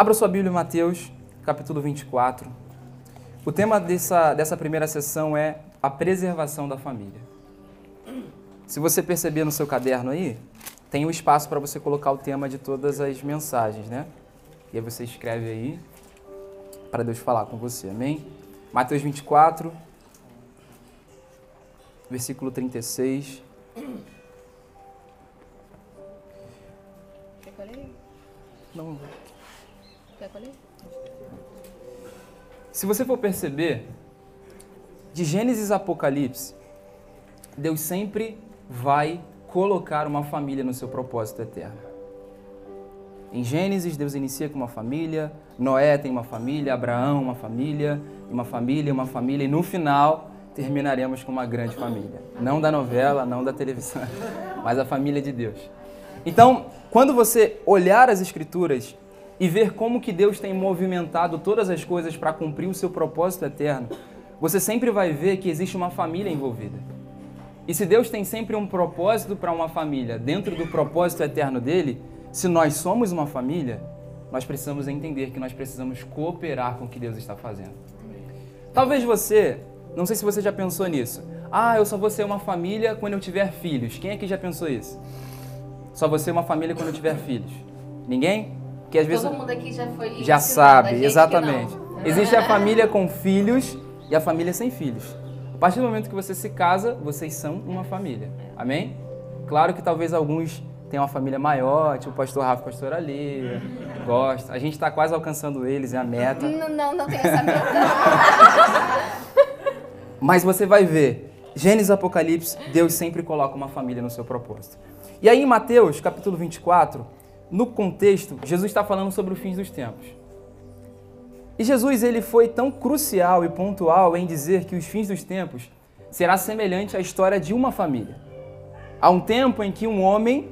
Abra sua Bíblia em Mateus, capítulo 24. O tema dessa, dessa primeira sessão é a preservação da família. Se você perceber no seu caderno aí, tem um espaço para você colocar o tema de todas as mensagens, né? E aí você escreve aí para Deus falar com você, amém? Mateus 24, versículo 36. Quer que eu leia? Não. Se você for perceber, de Gênesis a Apocalipse, Deus sempre vai colocar uma família no seu propósito eterno. Em Gênesis, Deus inicia com uma família, Noé tem uma família, Abraão uma família, uma família, uma família, e no final terminaremos com uma grande família. Não da novela, não da televisão, mas a família de Deus. Então, quando você olhar as Escrituras e ver como que Deus tem movimentado todas as coisas para cumprir o seu propósito eterno, você sempre vai ver que existe uma família envolvida. E se Deus tem sempre um propósito para uma família, dentro do propósito eterno dele, se nós somos uma família, nós precisamos entender que nós precisamos cooperar com o que Deus está fazendo. Talvez você, não sei se você já pensou nisso. Ah, eu só vou ser uma família quando eu tiver filhos. Quem aqui já pensou isso? Só vou ser uma família quando eu tiver filhos. Ninguém? Que às vezes Todo mundo aqui já foi já sabe, exatamente. Existe a família com filhos e a família sem filhos. A partir do momento que você se casa, vocês são uma família. Amém? Claro que talvez alguns tenham uma família maior, tipo o pastor Rafa, pastor Ali, gosta. A gente está quase alcançando eles, é a meta. Não, não, não tem essa meta. Mas você vai ver, Gênesis Apocalipse, Deus sempre coloca uma família no seu propósito. E aí em Mateus, capítulo 24, no contexto, Jesus está falando sobre os fins dos tempos. E Jesus ele foi tão crucial e pontual em dizer que os fins dos tempos será semelhante à história de uma família. Há um tempo em que um homem,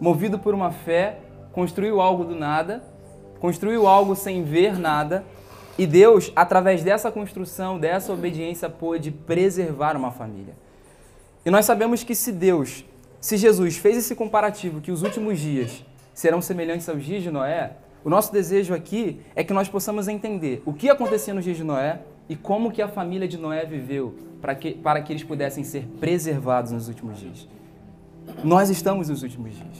movido por uma fé, construiu algo do nada, construiu algo sem ver nada, e Deus, através dessa construção, dessa obediência, pôde preservar uma família. E nós sabemos que se Deus, se Jesus fez esse comparativo que os últimos dias serão semelhantes aos dias de Noé, o nosso desejo aqui é que nós possamos entender o que acontecia nos dias de Noé e como que a família de Noé viveu para que, para que eles pudessem ser preservados nos últimos dias. Nós estamos nos últimos dias.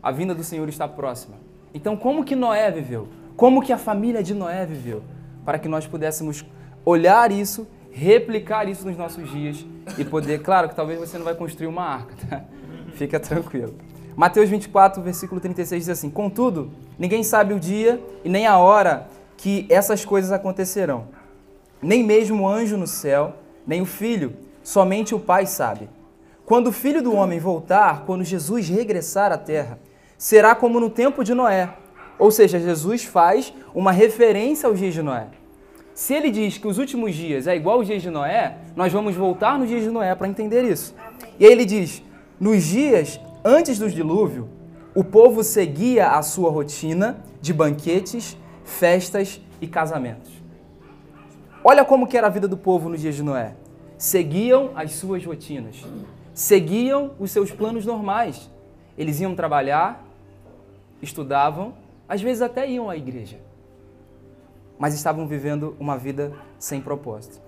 A vinda do Senhor está próxima. Então, como que Noé viveu? Como que a família de Noé viveu? Para que nós pudéssemos olhar isso, replicar isso nos nossos dias e poder, claro que talvez você não vai construir uma arca, tá? Fica tranquilo. Mateus 24, versículo 36 diz assim: Contudo, ninguém sabe o dia e nem a hora que essas coisas acontecerão. Nem mesmo o anjo no céu, nem o filho, somente o Pai sabe. Quando o filho do homem voltar, quando Jesus regressar à terra, será como no tempo de Noé. Ou seja, Jesus faz uma referência aos dias de Noé. Se ele diz que os últimos dias é igual aos dias de Noé, nós vamos voltar nos dias de Noé para entender isso. E aí ele diz: nos dias antes do dilúvio, o povo seguia a sua rotina de banquetes, festas e casamentos. Olha como que era a vida do povo nos dias de Noé. Seguiam as suas rotinas, seguiam os seus planos normais. Eles iam trabalhar, estudavam, às vezes até iam à igreja, mas estavam vivendo uma vida sem propósito.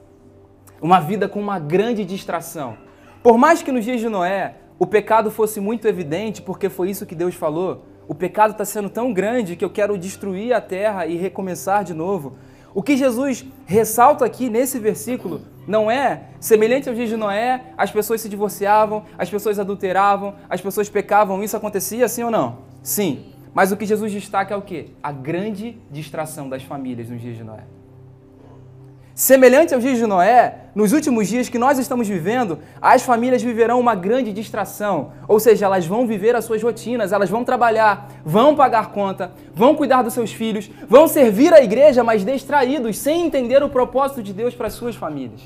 Uma vida com uma grande distração. Por mais que nos dias de Noé o pecado fosse muito evidente, porque foi isso que Deus falou, o pecado está sendo tão grande que eu quero destruir a terra e recomeçar de novo. O que Jesus ressalta aqui nesse versículo não é semelhante aos dias de Noé, as pessoas se divorciavam, as pessoas adulteravam, as pessoas pecavam, isso acontecia sim ou não? Sim. Mas o que Jesus destaca é o quê? A grande distração das famílias nos dias de Noé. Semelhante aos dias de Noé, nos últimos dias que nós estamos vivendo, as famílias viverão uma grande distração. Ou seja, elas vão viver as suas rotinas, elas vão trabalhar, vão pagar conta, vão cuidar dos seus filhos, vão servir a igreja, mas distraídos, sem entender o propósito de Deus para as suas famílias.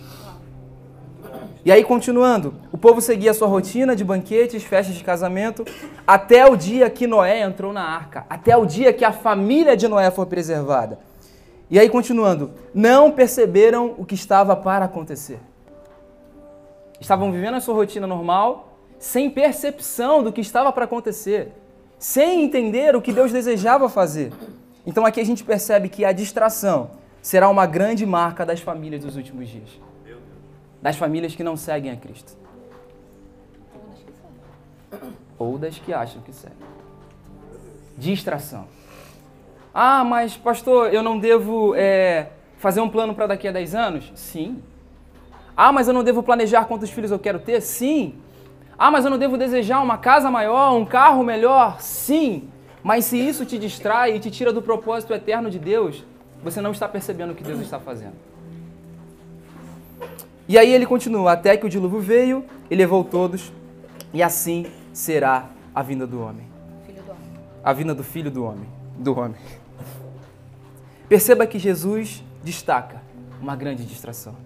E aí, continuando, o povo seguia a sua rotina de banquetes, festas de casamento, até o dia que Noé entrou na arca, até o dia que a família de Noé foi preservada. E aí, continuando, não perceberam o que estava para acontecer. Estavam vivendo a sua rotina normal, sem percepção do que estava para acontecer, sem entender o que Deus desejava fazer. Então aqui a gente percebe que a distração será uma grande marca das famílias dos últimos dias. Das famílias que não seguem a Cristo. Ou das que acham que seguem. Distração. Ah, mas pastor, eu não devo é, fazer um plano para daqui a 10 anos? Sim. Ah, mas eu não devo planejar quantos filhos eu quero ter? Sim. Ah, mas eu não devo desejar uma casa maior, um carro melhor? Sim. Mas se isso te distrai e te tira do propósito eterno de Deus, você não está percebendo o que Deus está fazendo. E aí ele continua: Até que o dilúvio veio e levou todos, e assim será a vinda do homem. Filho do homem. A vinda do filho do homem. Do homem. Perceba que Jesus destaca uma grande distração.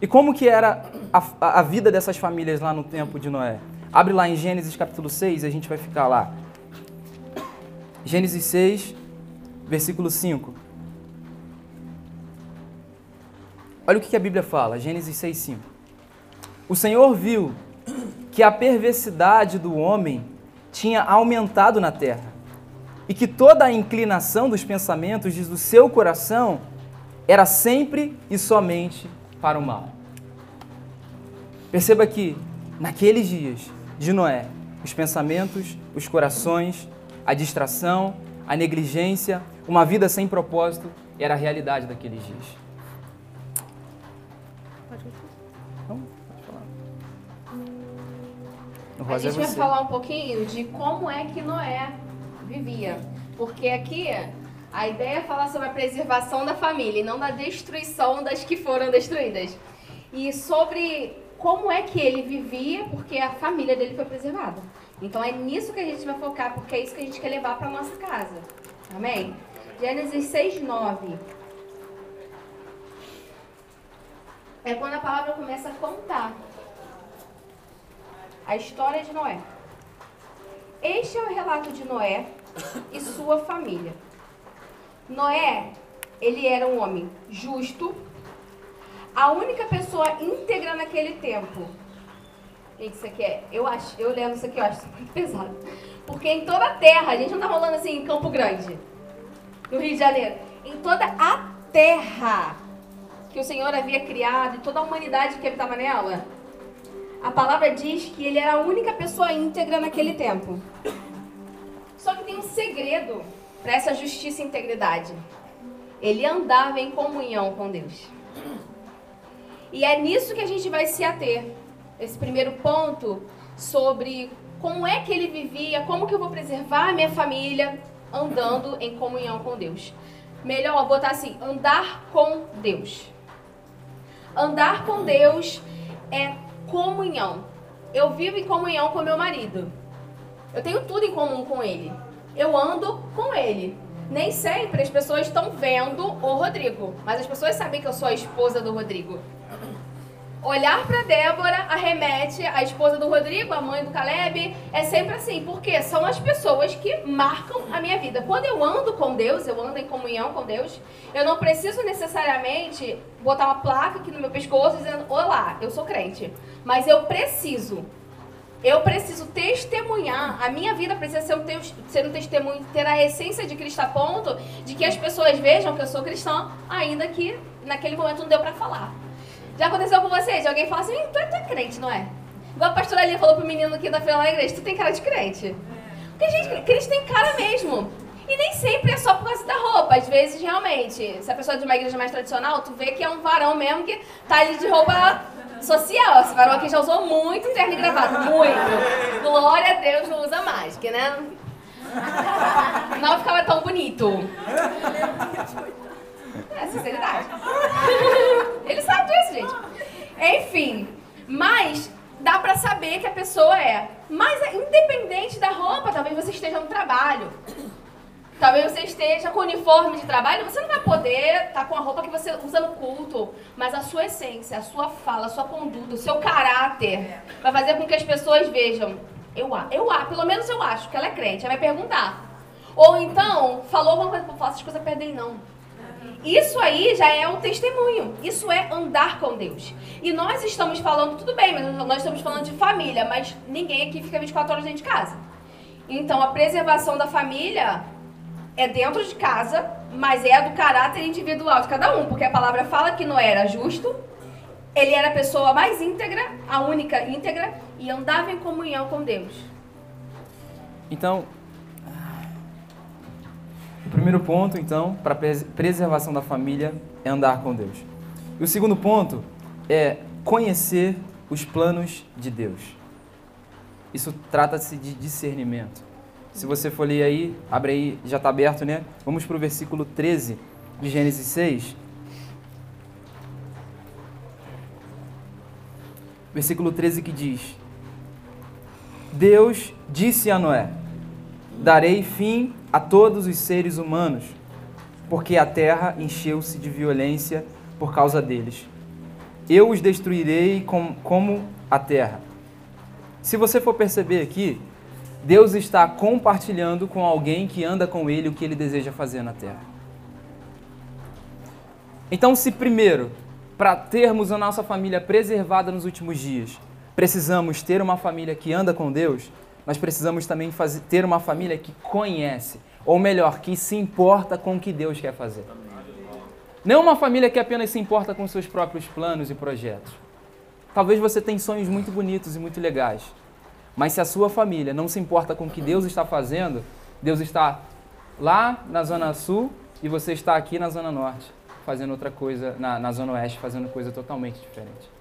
E como que era a, a, vida dessas famílias lá no tempo de Noé? Abre lá em Gênesis capítulo 6 e a gente vai ficar lá. Gênesis 6, versículo 5. Olha o que a Bíblia fala, Gênesis 6, 5. O Senhor viu que a perversidade do homem tinha aumentado na terra e que toda a inclinação dos pensamentos do seu coração era sempre e somente para o mal. Perceba que naqueles dias de Noé, os pensamentos, os corações, a distração, a negligência, uma vida sem propósito era a realidade daqueles dias. Não. O A Rosa é gente vai falar um pouquinho de como é que Noé vivia. Porque aqui a ideia é falar sobre a preservação da família e não da destruição das que foram destruídas. E sobre como é que ele vivia, porque a família dele foi preservada. Então é nisso que a gente vai focar, porque é isso que a gente quer levar para nossa casa. Amém? Gênesis 6, 9. É quando a palavra começa a contar a história de Noé. Este é o relato de Noé e sua família. Noé, ele era um homem justo, a única pessoa íntegra naquele tempo. Gente, isso aqui é. Eu acho, eu lendo isso aqui, eu acho muito pesado. Porque em toda a terra, a gente não tá rolando assim em Campo Grande, no Rio de Janeiro. Em toda a terra que o Senhor havia criado e toda a humanidade que habitava nela, a palavra diz que ele era a única pessoa íntegra naquele tempo. Só que tem um segredo para essa justiça e integridade. Ele andava em comunhão com Deus. E é nisso que a gente vai se ater. Esse primeiro ponto sobre como é que ele vivia, como que eu vou preservar a minha família andando em comunhão com Deus. Melhor botar assim, andar com Deus. Andar com Deus é comunhão. Eu vivo em comunhão com meu marido. Eu tenho tudo em comum com ele. Eu ando com ele. Nem sempre as pessoas estão vendo o Rodrigo, mas as pessoas sabem que eu sou a esposa do Rodrigo. Olhar para Débora arremete a esposa do Rodrigo, a mãe do Caleb, é sempre assim, porque são as pessoas que marcam a minha vida. Quando eu ando com Deus, eu ando em comunhão com Deus, eu não preciso necessariamente botar uma placa aqui no meu pescoço dizendo: Olá, eu sou crente. Mas eu preciso eu preciso testemunhar, a minha vida precisa ser um, teus- ser um testemunho, ter a essência de Cristo a ponto de que as pessoas vejam que eu sou cristã, ainda que naquele momento não deu pra falar. Já aconteceu com vocês? Alguém fala assim, "Ih, tu é, tu é crente, não é? Igual a pastora Lia falou pro menino que da feira lá na igreja, tu tem cara de crente. Porque, gente, crente tem cara mesmo. E nem sempre é só por causa da roupa. Às vezes, realmente, se a pessoa é de uma igreja mais tradicional, tu vê que é um varão mesmo que tá ali de roupa social. Esse varão aqui já usou muito terno e gravata. Muito. Glória a Deus não usa mais, porque, né? Não ficava tão bonito. É, sinceridade. Ele sabe disso, gente. Enfim, mas dá pra saber que a pessoa é. Mas é independente da roupa, talvez você esteja no trabalho. Talvez você esteja com uniforme de trabalho, você não vai poder estar com a roupa que você usa no culto, mas a sua essência, a sua fala, a sua conduta, o seu caráter vai fazer com que as pessoas vejam. Eu, eu, pelo menos eu acho que ela é crente, ela vai perguntar. Ou então, falou alguma coisa, pô, essas coisas perdem não. Isso aí já é um testemunho. Isso é andar com Deus. E nós estamos falando, tudo bem, mas nós estamos falando de família, mas ninguém aqui fica 24 horas dentro de casa. Então, a preservação da família é dentro de casa, mas é do caráter individual de cada um, porque a palavra fala que Noé era justo, ele era a pessoa mais íntegra, a única íntegra, e andava em comunhão com Deus. Então, o primeiro ponto, então, para preservação da família é andar com Deus. E o segundo ponto é conhecer os planos de Deus. Isso trata-se de discernimento. Se você for ler aí, abre aí, já está aberto, né? Vamos para o versículo 13 de Gênesis 6. Versículo 13 que diz: Deus disse a Noé: Darei fim a todos os seres humanos, porque a terra encheu-se de violência por causa deles. Eu os destruirei como, como a terra. Se você for perceber aqui, Deus está compartilhando com alguém que anda com ele o que ele deseja fazer na terra. Então, se primeiro, para termos a nossa família preservada nos últimos dias, precisamos ter uma família que anda com Deus, nós precisamos também fazer, ter uma família que conhece, ou melhor, que se importa com o que Deus quer fazer. Não uma família que apenas se importa com seus próprios planos e projetos. Talvez você tenha sonhos muito bonitos e muito legais, mas se a sua família não se importa com o que Deus está fazendo, Deus está lá na Zona Sul e você está aqui na Zona Norte, fazendo outra coisa, na, na Zona Oeste, fazendo coisa totalmente diferente.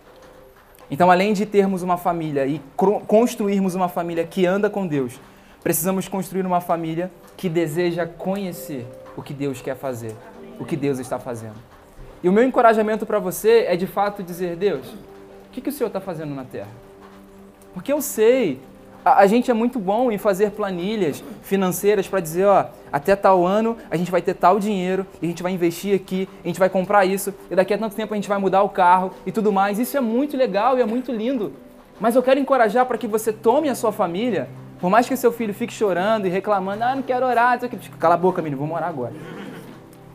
Então, além de termos uma família e construirmos uma família que anda com Deus, precisamos construir uma família que deseja conhecer o que Deus quer fazer, o que Deus está fazendo. E o meu encorajamento para você é de fato dizer: Deus, o que, que o Senhor está fazendo na terra? Porque eu sei, a, gente é muito bom em fazer planilhas financeiras para dizer, ó, até tal ano a gente vai ter tal dinheiro e a gente vai investir aqui, a gente vai comprar isso e daqui a tanto tempo a gente vai mudar o carro e tudo mais. Isso é muito legal e é muito lindo. Mas eu quero encorajar para que você tome a sua família, por mais que seu filho fique chorando e reclamando, ah, não quero orar, cala a boca, menino, vamos orar agora.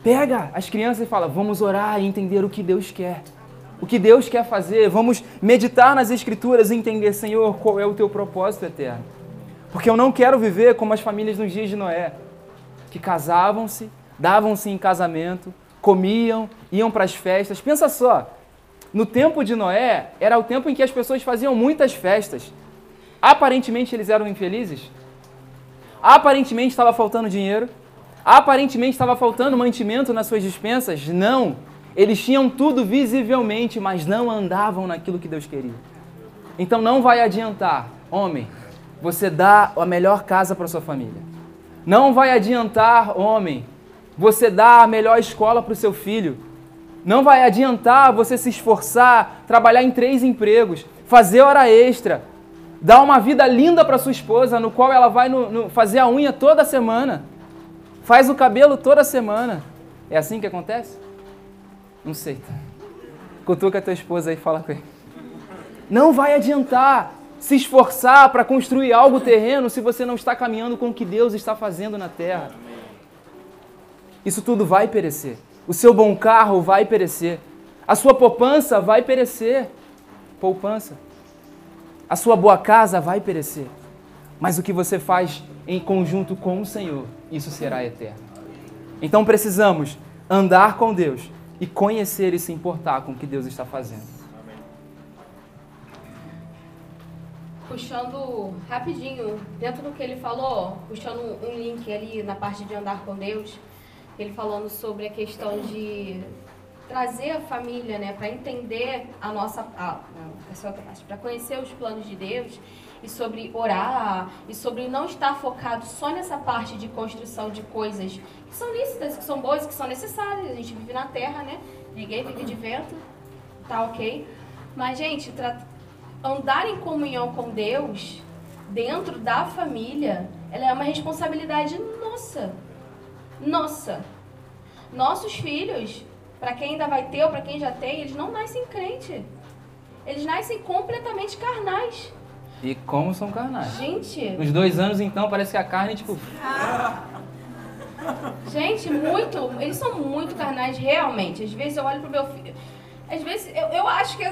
Pega as crianças e fala, vamos orar e entender o que Deus quer o que Deus quer fazer, vamos meditar nas Escrituras e entender, Senhor, qual é o teu propósito eterno. Porque eu não quero viver como as famílias nos dias de Noé, que casavam-se, davam-se em casamento, comiam, iam para as festas. Pensa só, no tempo de Noé, era o tempo em que as pessoas faziam muitas festas. Aparentemente eles eram infelizes. Aparentemente estava faltando dinheiro. Aparentemente estava faltando mantimento nas suas dispensas. Não. Eles tinham tudo visivelmente, mas não andavam naquilo que Deus queria. Então não vai adiantar, homem, você dar a melhor casa para sua família. Não vai adiantar, homem, você dar a melhor escola para o seu filho. Não vai adiantar você se esforçar, trabalhar em três empregos, fazer hora extra, dar uma vida linda para sua esposa, no qual ela vai no, no, fazer a unha toda semana, faz o cabelo toda semana. É assim que acontece? Não sei. Cutuca a tua esposa e fala com ele. Não vai adiantar se esforçar para construir algo terreno se você não está caminhando com o que Deus está fazendo na terra. Isso tudo vai perecer. O seu bom carro vai perecer. A sua poupança vai perecer. Poupança. A sua boa casa vai perecer. Mas o que você faz em conjunto com o Senhor, isso será eterno. Então precisamos andar com Deus e conhecer e se importar com o que Deus está fazendo. Puxando rapidinho, dentro do que ele falou, puxando um link ali na parte de andar com Deus, ele falando sobre a questão de trazer a família, né, para entender a nossa, não, essa outra parte, para conhecer os planos de Deus e sobre orar, e sobre não estar focado só nessa parte de construção de coisas que são lícitas, que são boas, que são necessárias. A gente vive na terra, né? Ninguém vive de vento, tá ok? Mas, gente, andar em comunhão com Deus dentro da família, ela é uma responsabilidade nossa. Nossa. Nossos filhos, para quem ainda vai ter ou para quem já tem, eles não nascem crente. Eles nascem completamente carnais. E como são carnais. Gente. Nos dois anos, então, parece que a carne, tipo. Gente, muito. Eles são muito carnais, realmente. Às vezes eu olho pro meu filho. Às vezes eu, eu acho que.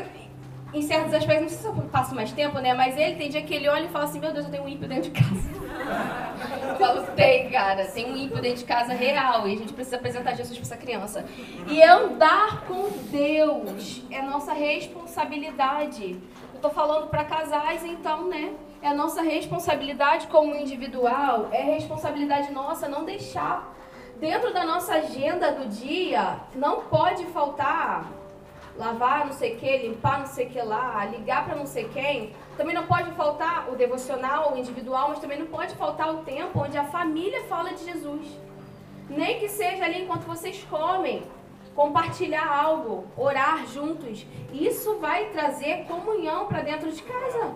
Em certos aspectos, não sei se eu passo mais tempo, né? Mas ele tem dia que ele olha e fala assim, meu Deus, eu tenho um ímpio dentro de casa. eu falo, tem, cara, tem um ímpio dentro de casa real e a gente precisa apresentar Jesus para essa criança. E andar com Deus é nossa responsabilidade. Eu tô falando para casais, então, né? É nossa responsabilidade como individual, é responsabilidade nossa não deixar dentro da nossa agenda do dia, não pode faltar lavar não sei o que, limpar não sei o que lá, ligar para não sei quem. Também não pode faltar o devocional, o individual, mas também não pode faltar o tempo onde a família fala de Jesus. Nem que seja ali enquanto vocês comem, compartilhar algo, orar juntos. Isso vai trazer comunhão para dentro de casa.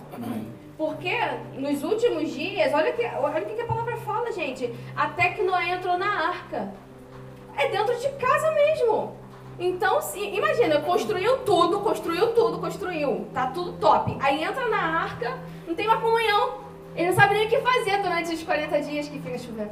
Porque nos últimos dias, olha, que, olha que a palavra fala, gente. Até que Noé entrou na arca. É dentro de casa mesmo. Então, se, imagina, construiu tudo, construiu tudo, construiu. Tá tudo top. Aí entra na arca, não tem uma comunhão. Ele não sabe nem o que fazer durante os 40 dias que fica chovendo.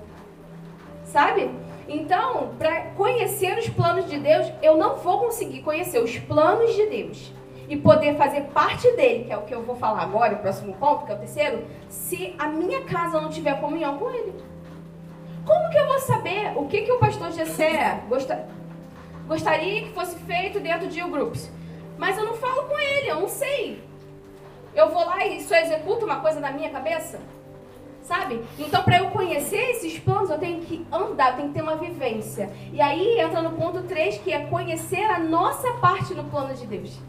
Sabe? Então, para conhecer os planos de Deus, eu não vou conseguir conhecer os planos de Deus e poder fazer parte dele, que é o que eu vou falar agora, o próximo ponto, que é o terceiro, se a minha casa não tiver comunhão com ele. Como que eu vou saber o que, que o pastor Gessé gosta, gostaria que fosse feito dentro de U-Groups? Mas eu não falo com ele, eu não sei. Eu vou lá e só executo uma coisa na minha cabeça? Sabe? Então, para eu conhecer esses planos, eu tenho que andar, eu tenho que ter uma vivência. E aí entra no ponto 3, que é conhecer a nossa parte no plano de Deus.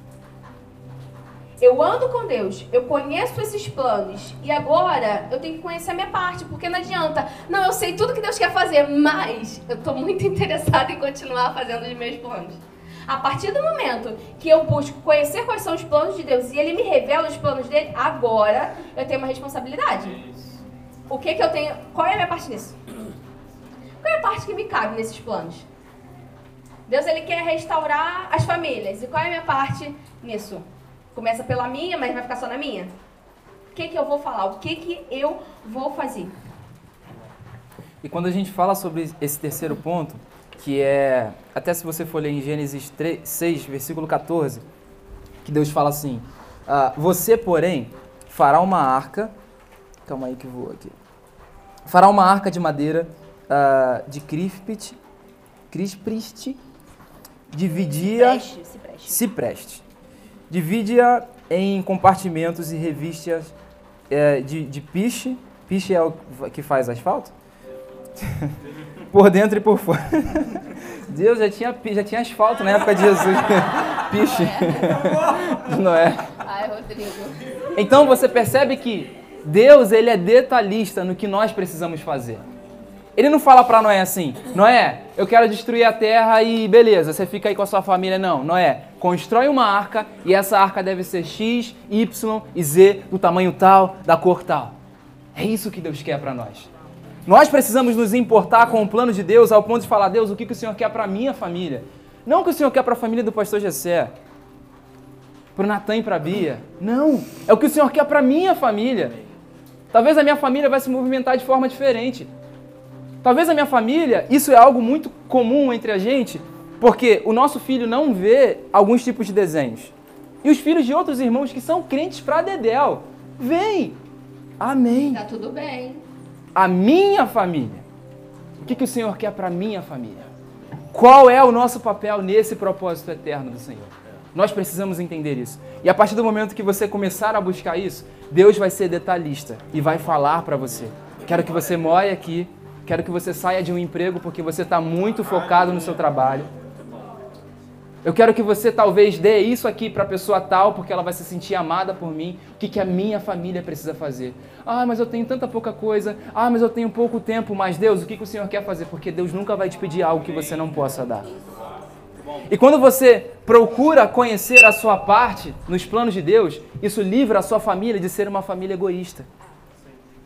Eu ando com Deus, eu conheço esses planos e agora eu tenho que conhecer a minha parte, porque não adianta. Não, eu sei tudo que Deus quer fazer, mas eu estou muito interessada em continuar fazendo os meus planos. A partir do momento que eu busco conhecer quais são os planos de Deus e Ele me revela os planos dele, agora eu tenho uma responsabilidade. O que que eu tenho? Qual é a minha parte nisso? Qual é a parte que me cabe nesses planos? Deus ele quer restaurar as famílias. E qual é a minha parte nisso? Começa pela minha, mas vai ficar só na minha? O que, que eu vou falar? O que, que eu vou fazer? E quando a gente fala sobre esse terceiro ponto, que é, até se você for ler em Gênesis 3, 6, versículo 14, que Deus fala assim: ah, Você, porém, fará uma arca. Calma aí que vou aqui. Fará uma arca de madeira uh, de crispit, crispriste, dividia. Se preste, se preste. Se preste Divide-a em compartimentos e revistas é, de, de piche. Piche é o que faz asfalto? por dentro e por fora. Deus já tinha, já tinha asfalto na época de Jesus. piche. Não é? Ai, Rodrigo. Então você percebe que Deus ele é detalhista no que nós precisamos fazer. Ele não fala para Noé assim, Noé, eu quero destruir a terra e beleza, você fica aí com a sua família. Não, Noé, constrói uma arca e essa arca deve ser X, Y e Z, do tamanho tal, da cor tal. É isso que Deus quer para nós. Nós precisamos nos importar com o plano de Deus ao ponto de falar, Deus, o que, que o Senhor quer para minha família? Não o que o Senhor quer para a família do pastor Gessé, para o Natan e para a Bia. Não, é o que o Senhor quer para minha família. Talvez a minha família vai se movimentar de forma diferente. Talvez a minha família, isso é algo muito comum entre a gente, porque o nosso filho não vê alguns tipos de desenhos. E os filhos de outros irmãos que são crentes para Dedéu, vêm. Amém. Tá tudo bem. A minha família. O que, que o Senhor quer para minha família? Qual é o nosso papel nesse propósito eterno do Senhor? Nós precisamos entender isso. E a partir do momento que você começar a buscar isso, Deus vai ser detalhista e vai falar para você. Quero que você more aqui Quero que você saia de um emprego porque você está muito focado no seu trabalho. Eu quero que você talvez dê isso aqui para a pessoa tal porque ela vai se sentir amada por mim. O que, que a minha família precisa fazer? Ah, mas eu tenho tanta pouca coisa. Ah, mas eu tenho pouco tempo. Mas Deus, o que, que o Senhor quer fazer? Porque Deus nunca vai te pedir algo que você não possa dar. E quando você procura conhecer a sua parte nos planos de Deus, isso livra a sua família de ser uma família egoísta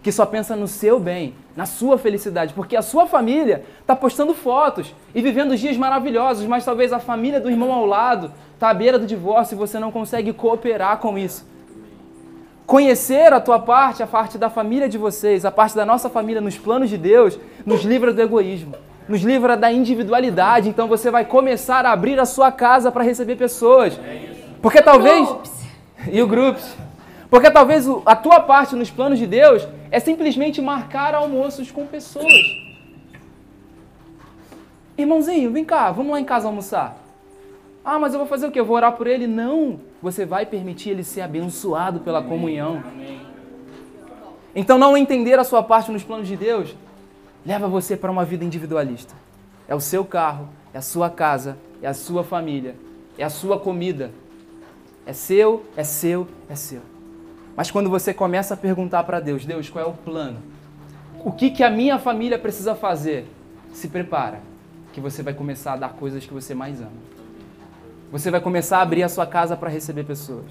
que só pensa no seu bem, na sua felicidade, porque a sua família está postando fotos e vivendo dias maravilhosos, mas talvez a família do irmão ao lado está à beira do divórcio e você não consegue cooperar com isso. Conhecer a tua parte, a parte da família de vocês, a parte da nossa família nos planos de Deus, nos livra do egoísmo, nos livra da individualidade. Então você vai começar a abrir a sua casa para receber pessoas. Porque talvez. E o Groups. Porque talvez a tua parte nos planos de Deus é simplesmente marcar almoços com pessoas. Irmãozinho, vem cá, vamos lá em casa almoçar. Ah, mas eu vou fazer o quê? Eu vou orar por ele? Não. Você vai permitir ele ser abençoado pela comunhão. Então, não entender a sua parte nos planos de Deus leva você para uma vida individualista. É o seu carro, é a sua casa, é a sua família, é a sua comida. É seu, é seu, é seu. Mas quando você começa a perguntar para Deus, Deus, qual é o plano? O que, que a minha família precisa fazer? Se prepara, que você vai começar a dar coisas que você mais ama. Você vai começar a abrir a sua casa para receber pessoas.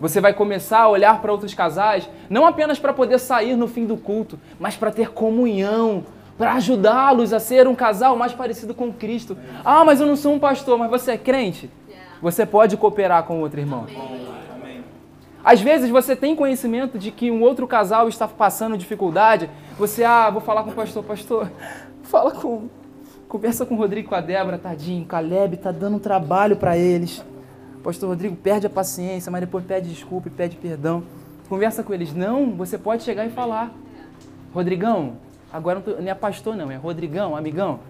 Você vai começar a olhar para outros casais, não apenas para poder sair no fim do culto, mas para ter comunhão, para ajudá-los a ser um casal mais parecido com Cristo. Ah, mas eu não sou um pastor, mas você é crente? Você pode cooperar com outro irmão. Às vezes você tem conhecimento de que um outro casal está passando dificuldade. Você, ah, vou falar com o pastor, pastor, fala com, conversa com o Rodrigo com a Débora, tadinho, Caleb tá dando trabalho para eles. Pastor Rodrigo perde a paciência, mas depois pede desculpa e pede perdão. Conversa com eles. Não, você pode chegar e falar. Rodrigão, agora não, tô, não é pastor não, é Rodrigão, amigão.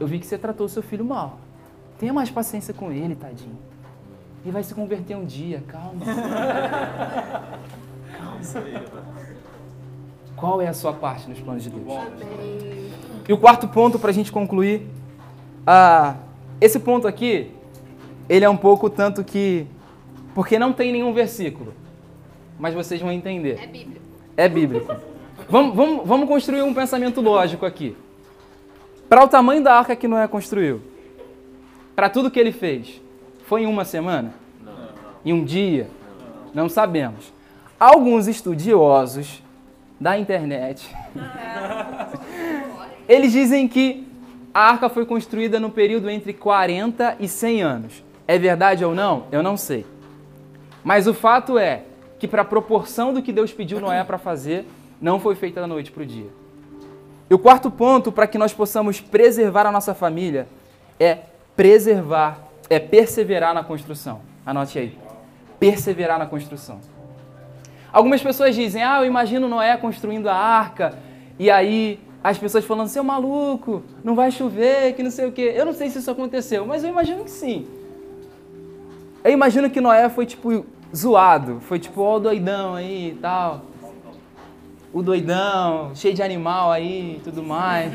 Eu vi que você tratou o seu filho mal. Tenha mais paciência com ele, tadinho. Ele vai se converter um dia, calma. calma. Qual é a sua parte nos planos de Deus? E o quarto ponto para a gente concluir, ah, esse ponto aqui ele é um pouco tanto que. Porque não tem nenhum versículo. Mas vocês vão entender. É bíblico. É bíblico. vamos, vamos, vamos construir um pensamento lógico aqui. Para o tamanho da arca que Noé construiu, para tudo que ele fez, foi em uma semana? Não. Em um dia? Não sabemos. Alguns estudiosos da internet, eles dizem que a arca foi construída no período entre 40 e 100 anos. É verdade ou não? Eu não sei. Mas o fato é que, para a proporção do que Deus pediu Noé para fazer, não foi feita da noite para o dia. E o quarto ponto para que nós possamos preservar a nossa família é preservar, é perseverar na construção. Anote aí. Perseverar na construção. Algumas pessoas dizem: Ah, eu imagino Noé construindo a arca, e aí as pessoas falando: Seu maluco, não vai chover, que não sei o quê. Eu não sei se isso aconteceu, mas eu imagino que sim. Eu imagino que Noé foi tipo zoado, foi tipo, ó o doidão aí e tal. O doidão, cheio de animal aí e tudo mais.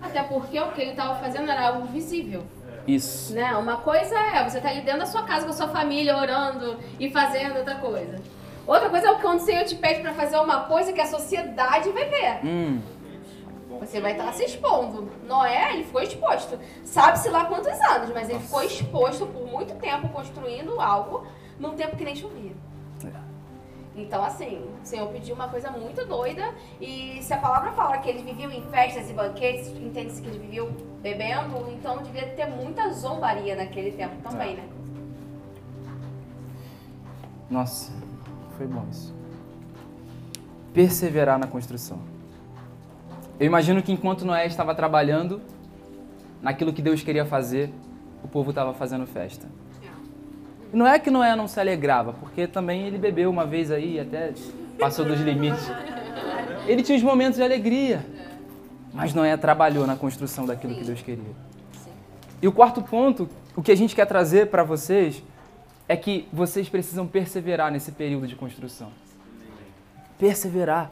Até porque o que ele estava fazendo era algo visível. Isso. Né? Uma coisa é você tá ali dentro da sua casa com a sua família orando e fazendo outra coisa. Outra coisa é o quando o Senhor te pede para fazer uma coisa que a sociedade vai ver. Hum. Você vai estar se expondo. Noé, ele ficou exposto. Sabe-se lá quantos anos, mas ele ficou exposto por muito tempo construindo algo num tempo que nem chovia. Então, assim, o Senhor pediu uma coisa muito doida. E se a palavra fala que eles viviam em festas e banquetes, entende-se que eles viviam bebendo, então devia ter muita zombaria naquele tempo também, é. né? Nossa, foi bom isso. Perseverar na construção. Eu imagino que enquanto Noé estava trabalhando naquilo que Deus queria fazer, o povo estava fazendo festa. Não é que Noé não se alegrava, porque também ele bebeu uma vez aí, até passou dos limites. Ele tinha os momentos de alegria. Mas Noé trabalhou na construção daquilo que Deus queria. E o quarto ponto, o que a gente quer trazer para vocês, é que vocês precisam perseverar nesse período de construção. Perseverar.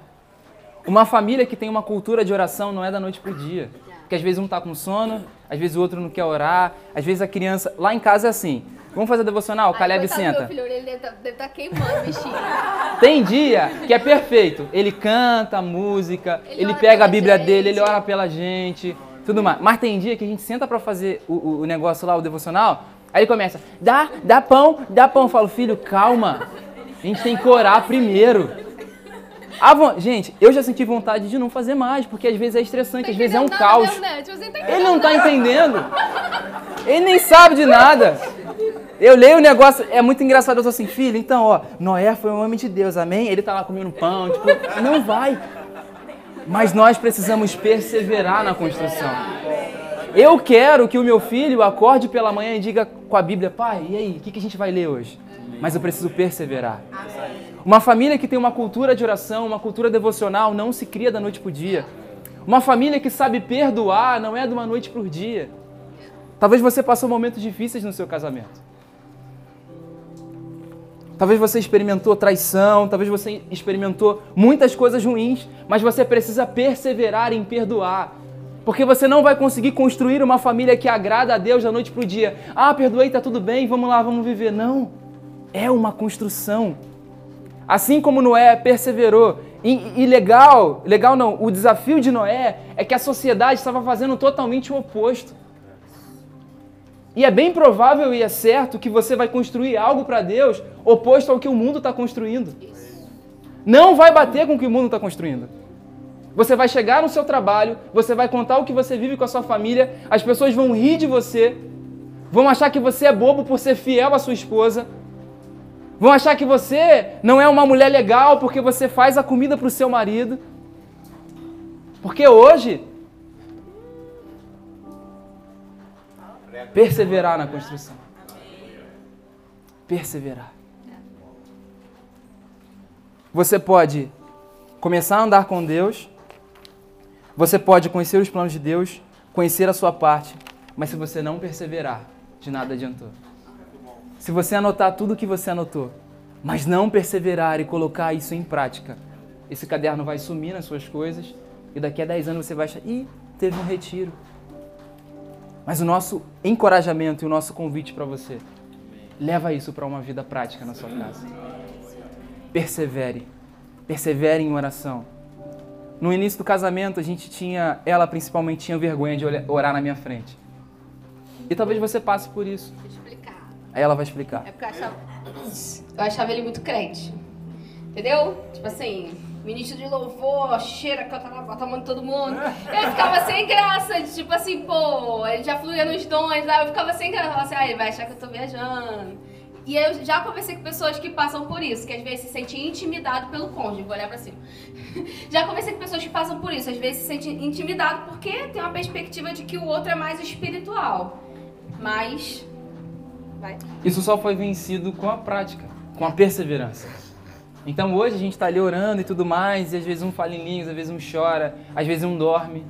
Uma família que tem uma cultura de oração não é da noite pro dia. Porque às vezes um tá com sono, às vezes o outro não quer orar, às vezes a criança. Lá em casa é assim. Vamos fazer devocional? Ai, Caleb senta. Meu filho, ele deve estar tá, tá queimando, bichinho. Tem dia que é perfeito. Ele canta música, ele, ele pega a Bíblia gente. dele, ele ora pela gente, tudo mais. Mas tem dia que a gente senta para fazer o, o, negócio lá, o devocional, aí ele começa, dá, dá pão, dá pão. Eu falo, filho, calma. A gente tem que orar primeiro. Vo... Gente, eu já senti vontade de não fazer mais, porque às vezes é estressante, às vezes é um caos. Tá Ele não está entendendo. Ele nem sabe de nada. Eu leio o negócio, é muito engraçado. Eu tô assim, filho, então, ó, Noé foi um homem de Deus, amém? Ele tá lá comendo pão, tipo, não vai. Mas nós precisamos perseverar na construção. Eu quero que o meu filho acorde pela manhã e diga com a Bíblia, pai, e aí, o que, que a gente vai ler hoje? Mas eu preciso perseverar. Uma família que tem uma cultura de oração, uma cultura devocional, não se cria da noite para o dia. Uma família que sabe perdoar não é de uma noite para o dia. Talvez você passou momentos difíceis no seu casamento. Talvez você experimentou traição, talvez você experimentou muitas coisas ruins, mas você precisa perseverar em perdoar. Porque você não vai conseguir construir uma família que agrada a Deus da noite para o dia. Ah, perdoei, tá tudo bem, vamos lá, vamos viver. Não. É uma construção. Assim como Noé perseverou. E, e, legal, legal não, o desafio de Noé é que a sociedade estava fazendo totalmente o oposto. E é bem provável e é certo que você vai construir algo para Deus oposto ao que o mundo está construindo. Não vai bater com o que o mundo está construindo. Você vai chegar no seu trabalho, você vai contar o que você vive com a sua família, as pessoas vão rir de você, vão achar que você é bobo por ser fiel à sua esposa, vão achar que você não é uma mulher legal porque você faz a comida para o seu marido. Porque hoje Perseverar na construção. Perseverar. Você pode começar a andar com Deus, você pode conhecer os planos de Deus, conhecer a sua parte, mas se você não perseverar, de nada adiantou. Se você anotar tudo o que você anotou, mas não perseverar e colocar isso em prática, esse caderno vai sumir nas suas coisas e daqui a 10 anos você vai achar, ih, teve um retiro. Mas o nosso encorajamento e o nosso convite para você, leva isso para uma vida prática na sua casa. Persevere. Persevere em oração. No início do casamento, a gente tinha, ela principalmente tinha vergonha de orar na minha frente. E talvez você passe por isso. Aí ela vai explicar. É porque eu achava, eu achava ele muito crente. Entendeu? Tipo assim, ministro de louvor, cheira, canta na bota, manda todo mundo. Eu ficava sem graça, tipo assim, pô, ele já fluía nos dons, aí eu ficava sem graça. Eu falava assim, ah, ele vai achar que eu tô viajando. E eu já conversei com pessoas que passam por isso, que às vezes se sentem intimidados pelo cônjuge, vou olhar pra cima. Já conversei com pessoas que passam por isso, às vezes se sentem intimidados porque tem uma perspectiva de que o outro é mais espiritual. Mas. Vai. Isso só foi vencido com a prática, com a perseverança. Então hoje a gente está ali orando e tudo mais, e às vezes um fala em línguas, às vezes um chora, às vezes um dorme.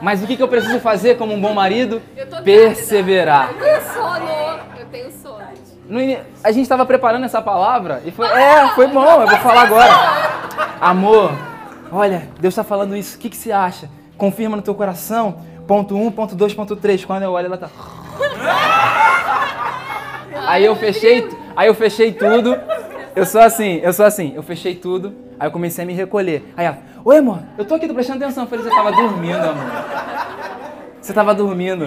Mas o que, que eu preciso fazer como um bom marido? Perseverar. Eu tenho sono, eu tenho sono. No, a gente estava preparando essa palavra e foi, é, foi bom, eu vou falar agora. Amor, olha, Deus está falando isso, o que, que você acha? Confirma no teu coração, ponto 1, um, ponto 2, ponto 3. Quando eu olho, ela tá... Aí eu fechei, aí eu fechei tudo. Eu sou assim, eu sou assim, eu fechei tudo. Aí eu comecei a me recolher. Aí ela, oi amor, eu tô aqui, tô prestando atenção. Eu falei, você tava dormindo, amor. Você tava dormindo.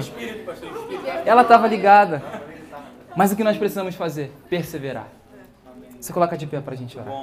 Ela tava ligada. Mas o que nós precisamos fazer? Perseverar. Você coloca de pé pra gente orar.